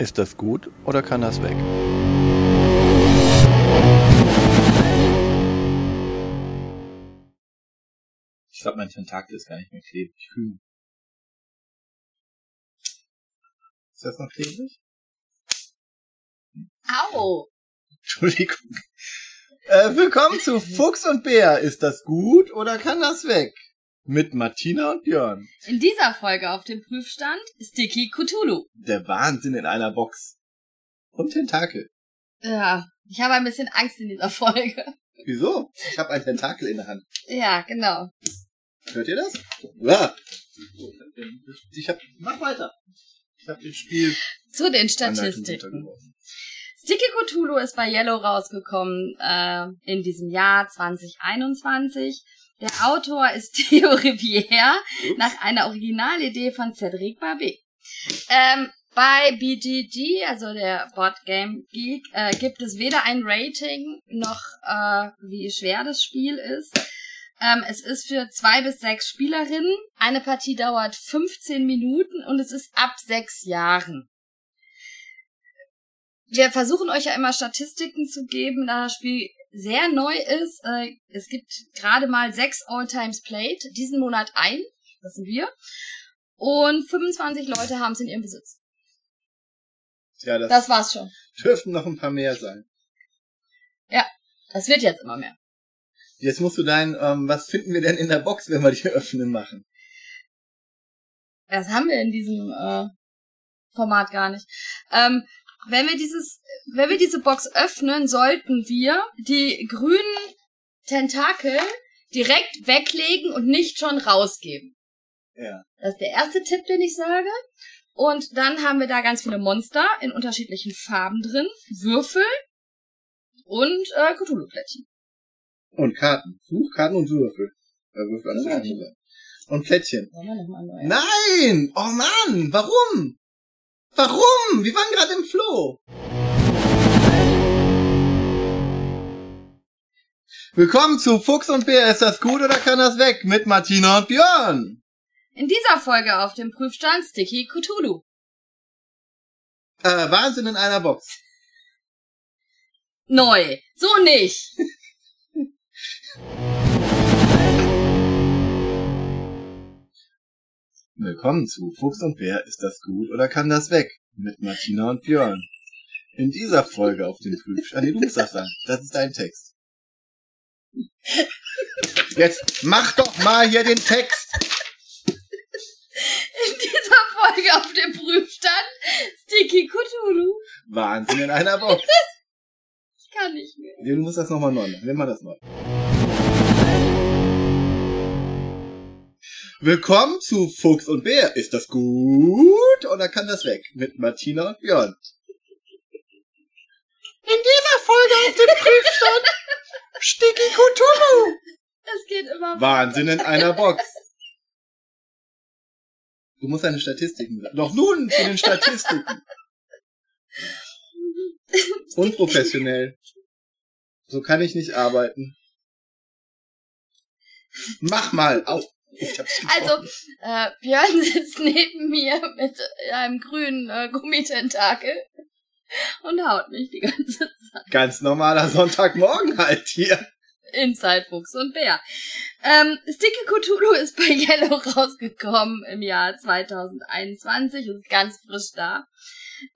Ist das gut oder kann das weg? Ich glaube, mein Tentakel ist gar nicht mehr klebrig. Ich fühle. Ist das noch klebrig? Au! Entschuldigung. Äh, willkommen zu Fuchs und Bär. Ist das gut oder kann das weg? Mit Martina und Björn. In dieser Folge auf dem Prüfstand Sticky Cthulhu. Der Wahnsinn in einer Box. Und Tentakel. Ja, ich habe ein bisschen Angst in dieser Folge. Wieso? Ich habe ein Tentakel in der Hand. Ja, genau. Hört ihr das? Ja. Ich hab, mach weiter. Ich habe den Spiel Zu den Statistiken. Sticky Cthulhu ist bei Yellow rausgekommen äh, in diesem Jahr 2021. Der Autor ist Theo Rivière nach einer Originalidee von Cedric Barbet. Ähm, bei BGG, also der Board Game Geek, äh, gibt es weder ein Rating noch äh, wie schwer das Spiel ist. Ähm, es ist für zwei bis sechs Spielerinnen. Eine Partie dauert 15 Minuten und es ist ab sechs Jahren. Wir versuchen euch ja immer Statistiken zu geben, da das Spiel sehr neu ist. Äh, es gibt gerade mal sechs All-Times Played, diesen Monat ein, das sind wir. Und 25 Leute haben es in ihrem Besitz. Ja, das, Das war's schon. dürften noch ein paar mehr sein. Das wird jetzt immer mehr. Jetzt musst du dein, ähm, was finden wir denn in der Box, wenn wir die öffnen machen? Das haben wir in diesem äh, Format gar nicht. Ähm, wenn wir dieses, wenn wir diese Box öffnen, sollten wir die grünen Tentakel direkt weglegen und nicht schon rausgeben. Ja. Das ist der erste Tipp, den ich sage. Und dann haben wir da ganz viele Monster in unterschiedlichen Farben drin, Würfel und äh, Cthulhu-Plättchen. Und Karten. Suchkarten und Würfel. Würfel alles Ja. schon sein. Und Plättchen. Mal neu? Nein! Oh Mann! Warum? Warum? Wir waren gerade im Flow. Willkommen zu Fuchs und Bär. Ist das gut oder kann das weg? Mit Martina und Björn. In dieser Folge auf dem Prüfstand Sticky Cthulhu. Äh, Wahnsinn in einer Box. Neu. So nicht. Willkommen zu Fuchs und Bär. Ist das gut oder kann das weg? Mit Martina und Björn. In dieser Folge auf dem Prüfstand. Du musst das sagen. Das ist dein Text. Jetzt mach doch mal hier den Text. In dieser Folge auf dem Prüfstand Sticky Cthulhu. Wahnsinn in einer Box. Ich kann nicht mehr. Du musst das nochmal neu machen. Nimm mal das neu. Willkommen zu Fuchs und Bär. Ist das gut oder kann das weg? Mit Martina und Björn. In dieser Folge auf dem Prüfstand Sticky Cthulhu. Es geht immer Wahnsinn in einer Box. Du musst deine Statistiken. Doch nun zu den Statistiken. Unprofessionell. So kann ich nicht arbeiten. Mach mal. Au. Also, äh, Björn sitzt neben mir mit einem grünen äh, Gummitentakel und haut mich die ganze Zeit. Ganz normaler Sonntagmorgen halt hier. Inside Fuchs und Bär. Ähm, Sticky Cthulhu ist bei Yellow rausgekommen im Jahr 2021. Ist ganz frisch da.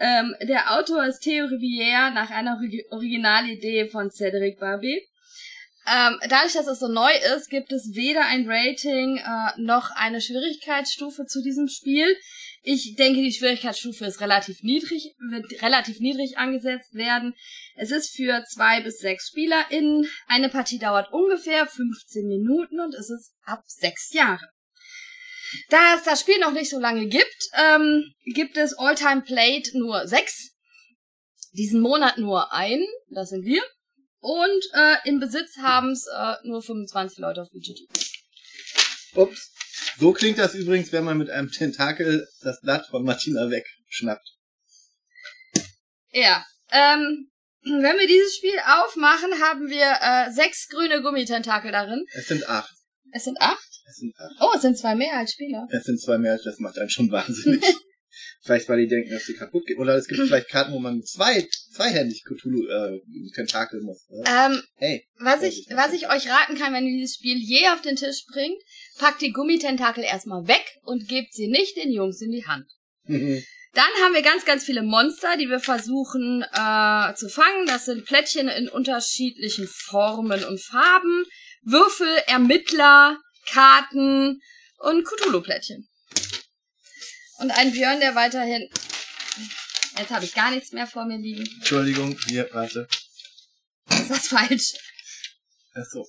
Ähm, der Autor ist Theo Rivière nach einer Origi- Originalidee von Cédric Barbet. Ähm, dadurch, dass es so neu ist, gibt es weder ein Rating äh, noch eine Schwierigkeitsstufe zu diesem Spiel. Ich denke, die Schwierigkeitsstufe ist relativ niedrig, wird relativ niedrig angesetzt werden. Es ist für zwei bis sechs SpielerInnen. Eine Partie dauert ungefähr 15 Minuten und es ist ab sechs Jahre. Da es das Spiel noch nicht so lange gibt, ähm, gibt es All-Time Played nur sechs. Diesen Monat nur ein, das sind wir. Und äh, im Besitz haben es äh, nur 25 Leute auf BGG. Ups. So klingt das übrigens, wenn man mit einem Tentakel das Blatt von Martina wegschnappt. Ja. Ähm, wenn wir dieses Spiel aufmachen, haben wir äh, sechs grüne Gummitentakel darin. Es sind acht. Es sind acht. Es sind acht. Oh, es sind zwei mehr als Spieler. Es sind zwei mehr, das macht einen schon wahnsinnig. Vielleicht, weil die denken, dass sie kaputt geht. Oder es gibt vielleicht Karten, wo man zwei, zweihändig Cthulhu, äh, Tentakel muss. Äh? Ähm, Hey. was ich, was ich euch raten kann, wenn ihr dieses Spiel je auf den Tisch bringt, packt die Gummitentakel erstmal weg und gebt sie nicht den Jungs in die Hand. Dann haben wir ganz, ganz viele Monster, die wir versuchen äh, zu fangen. Das sind Plättchen in unterschiedlichen Formen und Farben, Würfel, Ermittler, Karten und Cthulhu-Plättchen. Und ein Björn, der weiterhin... Jetzt habe ich gar nichts mehr vor mir liegen. Entschuldigung, hier, warte. Ist das falsch? Achso.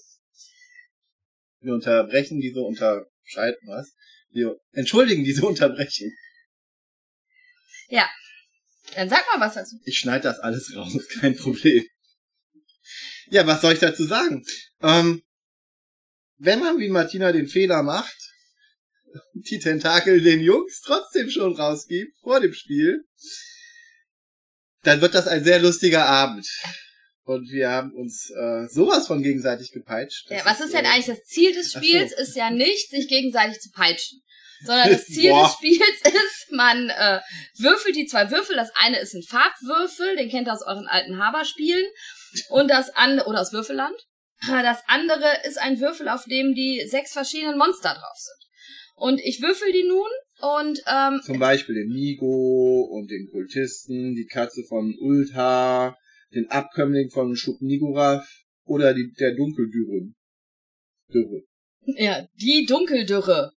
Wir unterbrechen diese Unterscheiden, was? Wir entschuldigen diese Unterbrechen. Dann sag mal was dazu. Ich schneide das alles raus, kein Problem. Ja, was soll ich dazu sagen? Ähm, wenn man wie Martina den Fehler macht, die Tentakel den Jungs trotzdem schon rausgibt vor dem Spiel, dann wird das ein sehr lustiger Abend. Und wir haben uns äh, sowas von gegenseitig gepeitscht. Ja, was ist denn äh, eigentlich das Ziel des Ach so. Spiels? Ist ja nicht, sich gegenseitig zu peitschen. Sondern das Ziel Boah. des Spiels ist, man äh, würfelt die zwei Würfel. Das eine ist ein Farbwürfel, den kennt ihr aus euren alten Haberspielen. Und das andere, oder aus Würfelland. Das andere ist ein Würfel, auf dem die sechs verschiedenen Monster drauf sind. Und ich würfel die nun und ähm, Zum Beispiel den Nigo und den Kultisten, die Katze von Ulta, den Abkömmling von Schub-Nigurath oder die, der Dunkeldürren. Dürre. ja, die Dunkeldürre.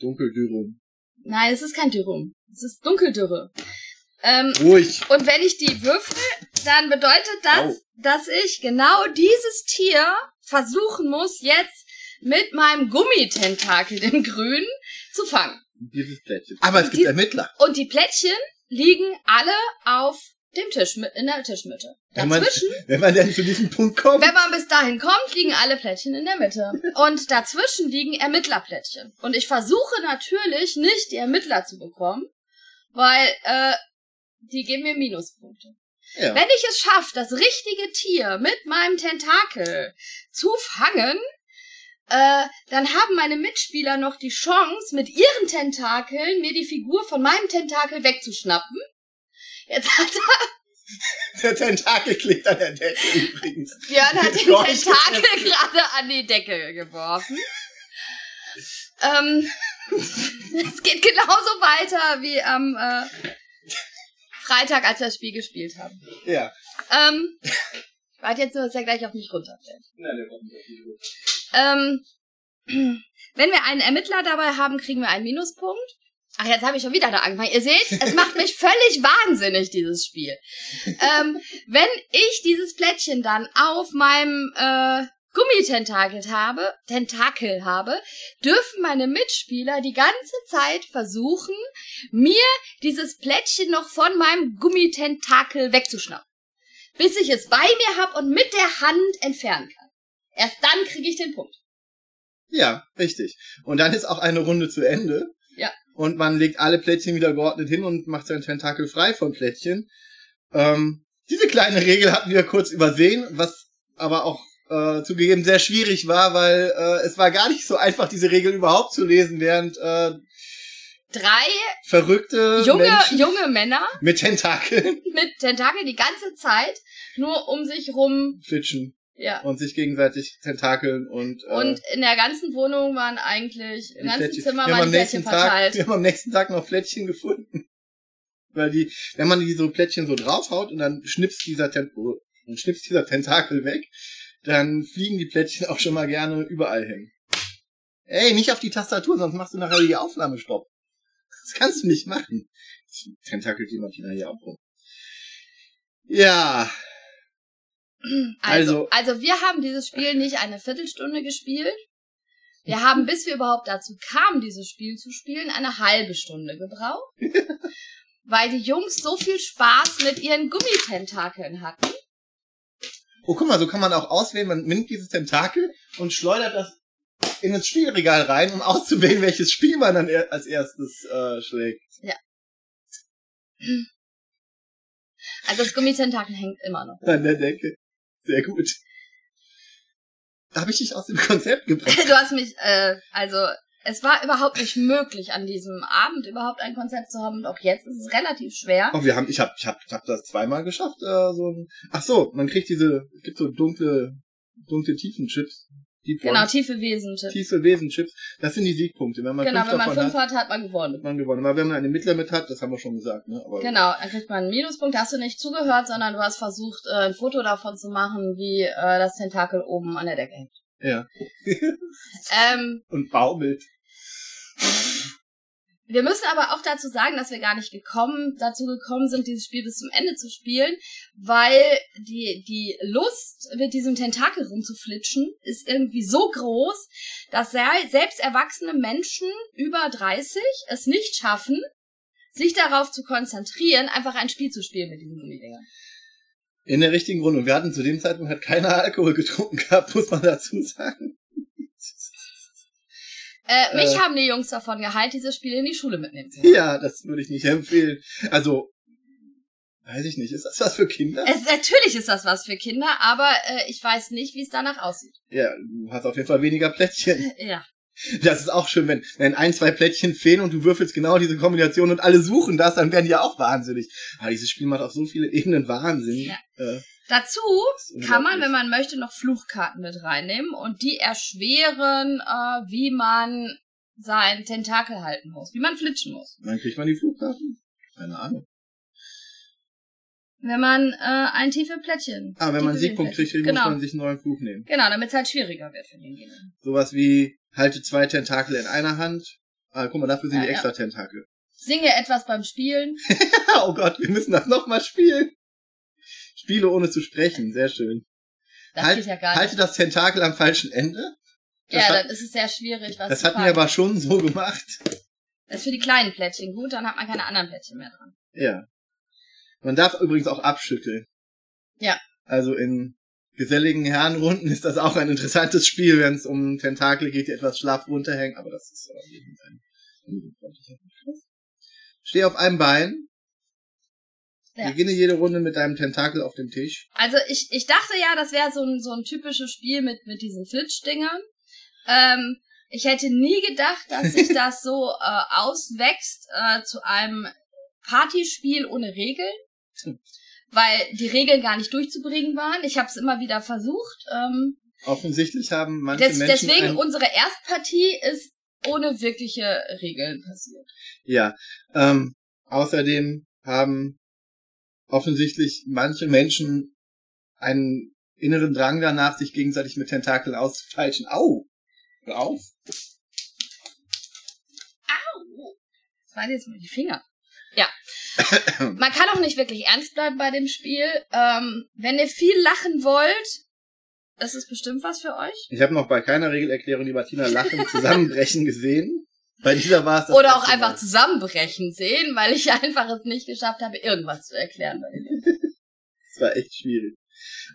Dunkeldürren. Nein, es ist kein Dürrum. Es ist Dunkeldürre. Ähm, Ruhig. Und wenn ich die würfel, dann bedeutet das, Au. dass ich genau dieses Tier versuchen muss, jetzt mit meinem Gummitentakel, dem Grün, zu fangen. Dieses Plättchen. Aber es gibt Die- Ermittler. Und die Plättchen liegen alle auf dem Tisch, mit- in der Tischmitte. Wenn man, Dazwischen, wenn man denn zu diesem Punkt kommt. wenn man bis dahin kommt, liegen alle Plättchen in der Mitte. Und dazwischen liegen Ermittlerplättchen. Und ich versuche natürlich nicht, die Ermittler zu bekommen, weil, äh, die geben mir Minuspunkte. Ja. Wenn ich es schaffe, das richtige Tier mit meinem Tentakel zu fangen, äh, dann haben meine Mitspieler noch die Chance, mit ihren Tentakeln mir die Figur von meinem Tentakel wegzuschnappen. Jetzt hat Der Tentakel klebt an der Decke übrigens. Björn hat den Tentakel gerade an die Decke geworfen. ähm, es geht genauso weiter wie am äh, Freitag, als wir das Spiel gespielt haben. Ja. Ähm, warte jetzt nur, dass er gleich auf mich runterfällt. Nein, der kommt nicht. Ähm, wenn wir einen Ermittler dabei haben, kriegen wir einen Minuspunkt. Ach, jetzt habe ich schon wieder da angefangen. Ihr seht, es macht mich völlig wahnsinnig, dieses Spiel. Ähm, wenn ich dieses Plättchen dann auf meinem äh, Gummitentakel habe, Tentakel habe, dürfen meine Mitspieler die ganze Zeit versuchen, mir dieses Plättchen noch von meinem Gummitentakel wegzuschnappen. Bis ich es bei mir habe und mit der Hand entfernen kann. Erst dann kriege ich den Punkt. Ja, richtig. Und dann ist auch eine Runde zu Ende. Ja. Und man legt alle Plättchen wieder geordnet hin und macht sein Tentakel frei von Plättchen. Ähm, diese kleine Regel hatten wir kurz übersehen, was aber auch äh, zugegeben sehr schwierig war, weil äh, es war gar nicht so einfach, diese Regel überhaupt zu lesen, während äh, Drei verrückte junge, Menschen junge Männer mit Tentakeln mit Tentakeln die ganze Zeit nur um sich rum, flitschen ja. und sich gegenseitig tentakeln und äh, Und in der ganzen Wohnung waren eigentlich, im ganzen Plättchen- Zimmer waren die Plättchen Tag, verteilt. Wir haben am nächsten Tag noch Plättchen gefunden. Weil die, wenn man die so Plättchen so draufhaut und dann schnipst dieser, Ten oh, dann schnipst dieser Tentakel weg, dann fliegen die Plättchen auch schon mal gerne überall hängen. Ey, nicht auf die Tastatur, sonst machst du nachher die Aufnahme stopp. Das kannst du nicht machen. Tentakel die Martina hier auch rum. Ja, Also, also wir haben dieses Spiel nicht eine Viertelstunde gespielt. Wir haben, bis wir überhaupt dazu kamen, dieses Spiel zu spielen, eine halbe Stunde gebraucht. weil die Jungs so viel Spaß mit ihren Gummitentakeln hatten. Oh, guck mal, so kann man auch auswählen. Man nimmt dieses Tentakel und schleudert das in das Spielregal rein, um auszuwählen, welches Spiel man dann als erstes äh, schlägt. Also das Gummitentakel hängt immer noch. An der Decke. Sehr gut. Da habe ich dich aus dem Konzept gebracht. Du hast mich, äh, also Es war überhaupt nicht möglich, an diesem Abend überhaupt ein Konzept zu haben. Und auch jetzt ist es relativ schwer. Oh, wir haben, ich hab, ich hab, ich hab das zweimal geschafft. Äh, so ein, ach so, man kriegt diese, es gibt so dunkle, dunkle Tiefenchips. Deep Genau, Ones. tiefe Wesenchips. Tiefe Wesenchips. Das sind die Siegpunkte. Wenn man Genau, fünf wenn man fünf hat, hat, hat man gewonnen. hat man gewonnen. Aber wenn man eine mittlere mit hat, das haben wir schon gesagt, ne? Aber Genau, dann kriegt man einen Minuspunkt. Hast du nicht zugehört, sondern du hast versucht, äh, ein Foto davon zu machen, wie äh, das Tentakel oben an der Decke hängt. Ja. Ähm, Und baumelt. wir müssen aber auch dazu sagen, dass wir gar nicht gekommen, dazu gekommen sind, dieses Spiel bis zum Ende zu spielen, weil die, die Lust, mit diesem Tentakel rumzuflitschen, ist irgendwie so groß, dass se- selbst erwachsene Menschen über 30 es nicht schaffen, sich darauf zu konzentrieren, einfach ein Spiel zu spielen mit diesen Gummidingern. In der richtigen Runde. Und wir hatten zu dem Zeitpunkt halt keiner Alkohol getrunken gehabt, muss man dazu sagen. Äh, mich Äh. haben die Jungs davon geheilt, dieses Spiel in die Schule mitnehmen zu wollen. Ja, das würde ich nicht empfehlen. Also, weiß ich nicht. Ist das was für Kinder? Es, natürlich ist das was für Kinder, aber äh, ich weiß nicht, wie es danach aussieht. Ja, du hast auf jeden Fall weniger Plättchen. Ja. Das ist auch schön, wenn, wenn ein, zwei Plättchen fehlen und du würfelst genau diese Kombination und alle suchen das, dann werden die ja auch wahnsinnig. Aber dieses Spiel macht auf so viele Ebenen Wahnsinn. Ja. Äh, Dazu kann man, wenn man möchte, noch Fluchkarten mit reinnehmen und die erschweren, äh, wie man sein Tentakel halten muss, wie man flitschen muss. Wann kriegt man die Flugkarten? Keine Ahnung. Wenn man äh, ein tiefe Plättchen. Ah, wenn man einen Siegpunkt kriegt, Plättchen. muss genau. man sich einen neuen Flug nehmen. Genau, damit es halt schwieriger wird für den Gegner. Sowas wie, halte zwei Tentakel in einer Hand. Ah, guck mal, dafür sind Ja, die ja. extra Tentakel. Singe etwas beim Spielen. oh Gott, wir müssen das nochmal spielen. Spiele ohne zu sprechen, sehr schön. Das halt, geht ja gar nicht. halte das Tentakel am falschen Ende. Das ja, hat- dann ist es sehr schwierig, was Das hatten wir aber schon so gemacht. Das ist für die kleinen Plättchen gut, dann hat man keine anderen Plättchen mehr dran. Ja. Man darf übrigens auch abschütteln. Ja. Also in geselligen Herrenrunden ist das auch ein interessantes Spiel, wenn es um Tentakel geht, die etwas schlaff runterhängen, aber das ist äh, eben ein. Steh auf einem Bein. Ja. Beginne jede Runde mit deinem Tentakel auf dem Tisch. Also ich, ich dachte ja, das wäre so ein, so ein typisches Spiel mit, mit diesen Flitschdingern. Ähm, ich hätte nie gedacht, dass sich das so äh, auswächst äh, zu einem Partyspiel ohne Regeln. Weil die Regeln gar nicht durchzubringen waren. Ich habe es immer wieder versucht. Ähm, Offensichtlich haben manche des, Menschen deswegen unsere Erstpartie ist ohne wirkliche Regeln passiert. Ja. Ähm, außerdem haben offensichtlich manche Menschen einen inneren Drang danach, sich gegenseitig mit Tentakeln auszufeilschen. Au! Hör auf! Das waren jetzt mal die Finger. Ja. Man kann auch nicht wirklich ernst bleiben bei dem Spiel. Ähm, wenn ihr viel lachen wollt, das ist bestimmt was für euch. Ich habe noch bei keiner Regelerklärung die Martina lachen zusammenbrechen gesehen. Bei dieser war es das Oder auch einfach Mal. zusammenbrechen sehen, weil ich einfach es nicht geschafft habe, irgendwas zu erklären. Das war echt schwierig.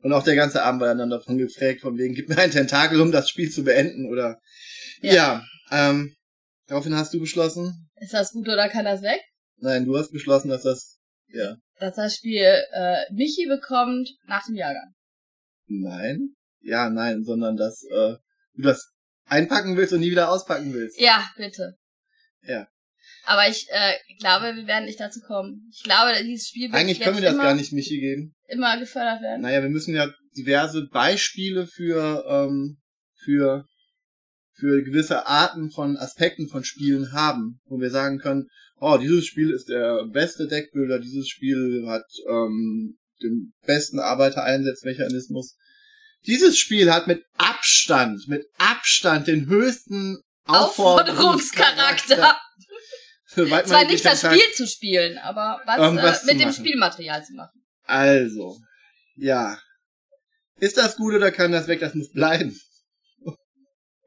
Und auch der ganze Abend war dann davon geprägt, von wegen, gib mir ein Tentakel, um das Spiel zu beenden, oder? Ja. Ja, ähm, daraufhin hast du beschlossen? Ist das gut oder kann das weg? Nein, du hast beschlossen, dass das, ja, Dass das Spiel äh, Michi bekommt nach dem Jahrgang. nein, ja, nein, sondern dass, äh, du das einpacken willst und nie wieder auspacken willst. Ja, bitte. Ja. Aber ich äh, glaube, wir werden nicht dazu kommen. Ich glaube, dieses Spiel wird Eigentlich können wir das gar nicht Michi geben. immer gefördert werden. Naja, wir müssen ja diverse Beispiele für, ähm, für, für gewisse Arten von Aspekten von Spielen haben, wo wir sagen können, oh, dieses Spiel ist der beste Deckbilder, dieses Spiel hat ähm, den besten Arbeitereinsatzmechanismus. Dieses Spiel hat mit Abstand, mit Abstand den höchsten Aufforderungscharakter. Soweit Zwar nicht das Spiel zu spielen, aber was, äh, mit dem machen. Spielmaterial zu machen. Also, ja. Ist das gut oder kann das weg? Das muss bleiben.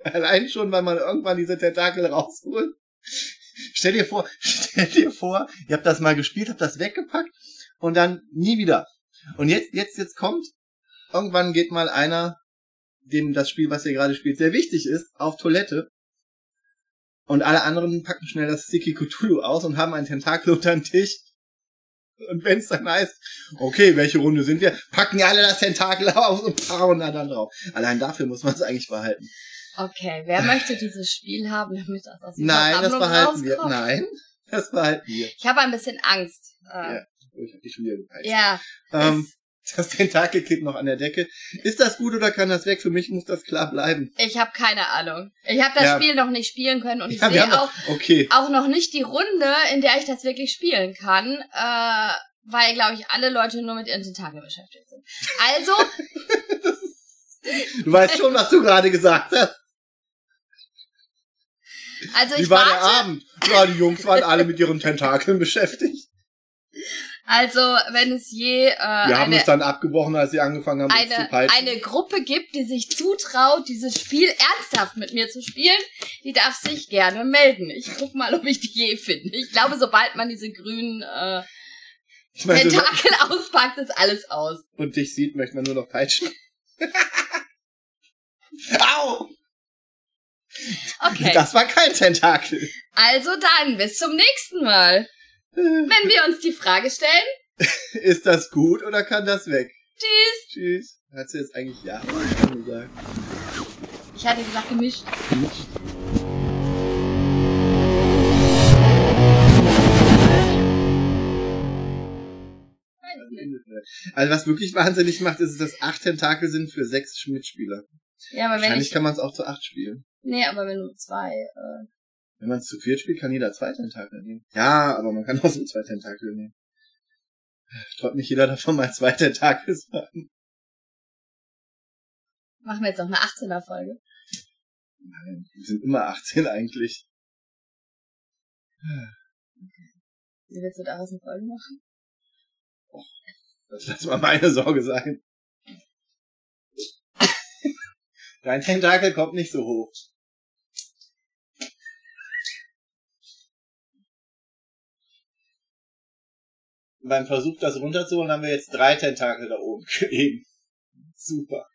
Allein schon, weil man irgendwann diese Tentakel rausholt. Stell dir vor, stell dir vor, ihr habt das mal gespielt, habt das weggepackt und dann nie wieder. Und jetzt, jetzt, jetzt kommt, irgendwann geht mal einer, dem das Spiel, was ihr gerade spielt, sehr wichtig ist, auf Toilette. Und alle anderen packen schnell das Sticky Cthulhu aus und haben einen Tentakel unter den Tisch. Und wenn es dann heißt, okay, welche Runde sind wir, packen alle das Tentakel aus und hauen da dann drauf. Allein dafür muss man es eigentlich behalten. Okay, wer möchte dieses Spiel haben, damit das aus Nein, das behalten wir. rauskommt? Nein, das behalten wir. Ich habe ein bisschen Angst. Äh, Ja. Ich hab dich schon wieder gepeitscht. ja. Ähm, das Tentakel klebt noch an der Decke. Ist das gut oder kann das weg? Für mich muss das klar bleiben. ich habe keine Ahnung. Ich habe das Ja. Spiel noch nicht spielen können und ich Ja, wir sehe auch, okay. auch noch nicht die Runde, in der ich das wirklich spielen kann, äh, weil, glaube ich, alle Leute nur mit ihren Tentakeln beschäftigt sind. Also, Du weißt schon, was du gerade gesagt hast. Also Wie ich war der Abend? Ja, die Jungs waren alle mit ihren Tentakeln beschäftigt. also wenn es je äh, Wir haben eine, es dann abgebrochen, als sie angefangen haben, uns zu eine, peitschen. eine Gruppe gibt, die sich zutraut, dieses Spiel ernsthaft mit mir zu spielen, die darf sich gerne melden. Ich guck mal, ob ich die je finde. Ich glaube, sobald man diese grünen äh, Ich meine, Tentakel auspackt, ist alles aus. und dich sieht, möchte man nur noch peitschen. Au! Okay. Das war kein Tentakel. Also dann, bis zum nächsten Mal. Wenn wir uns die Frage stellen. Ist das gut oder kann das weg? Tschüss. Tschüss. Hat sie jetzt eigentlich ja gesagt? Ich hatte gesagt gemischt. Nicht. Also was wirklich wahnsinnig macht, ist, dass acht Tentakel sind für sechs Mitspieler. Ja, aber wenn Wahrscheinlich ich. kann man es auch zu acht spielen. Nee, aber wenn du zwei. Äh, Wenn man es zu viert spielt, kann jeder zwei Tentakel nehmen. Ja, aber man kann auch so zwei Tentakel nehmen. Traut nicht jeder davon mal zwei Tentakel zu haben. machen wir jetzt noch eine 18er Folge. Nein, die sind immer 18 eigentlich. Wie willst du daraus eine Folge machen? Das lass mal meine Sorge sein. Dein Tentakel kommt nicht so hoch. Beim Versuch, das runterzuholen, haben wir jetzt drei Tentakel da oben kleben. Super.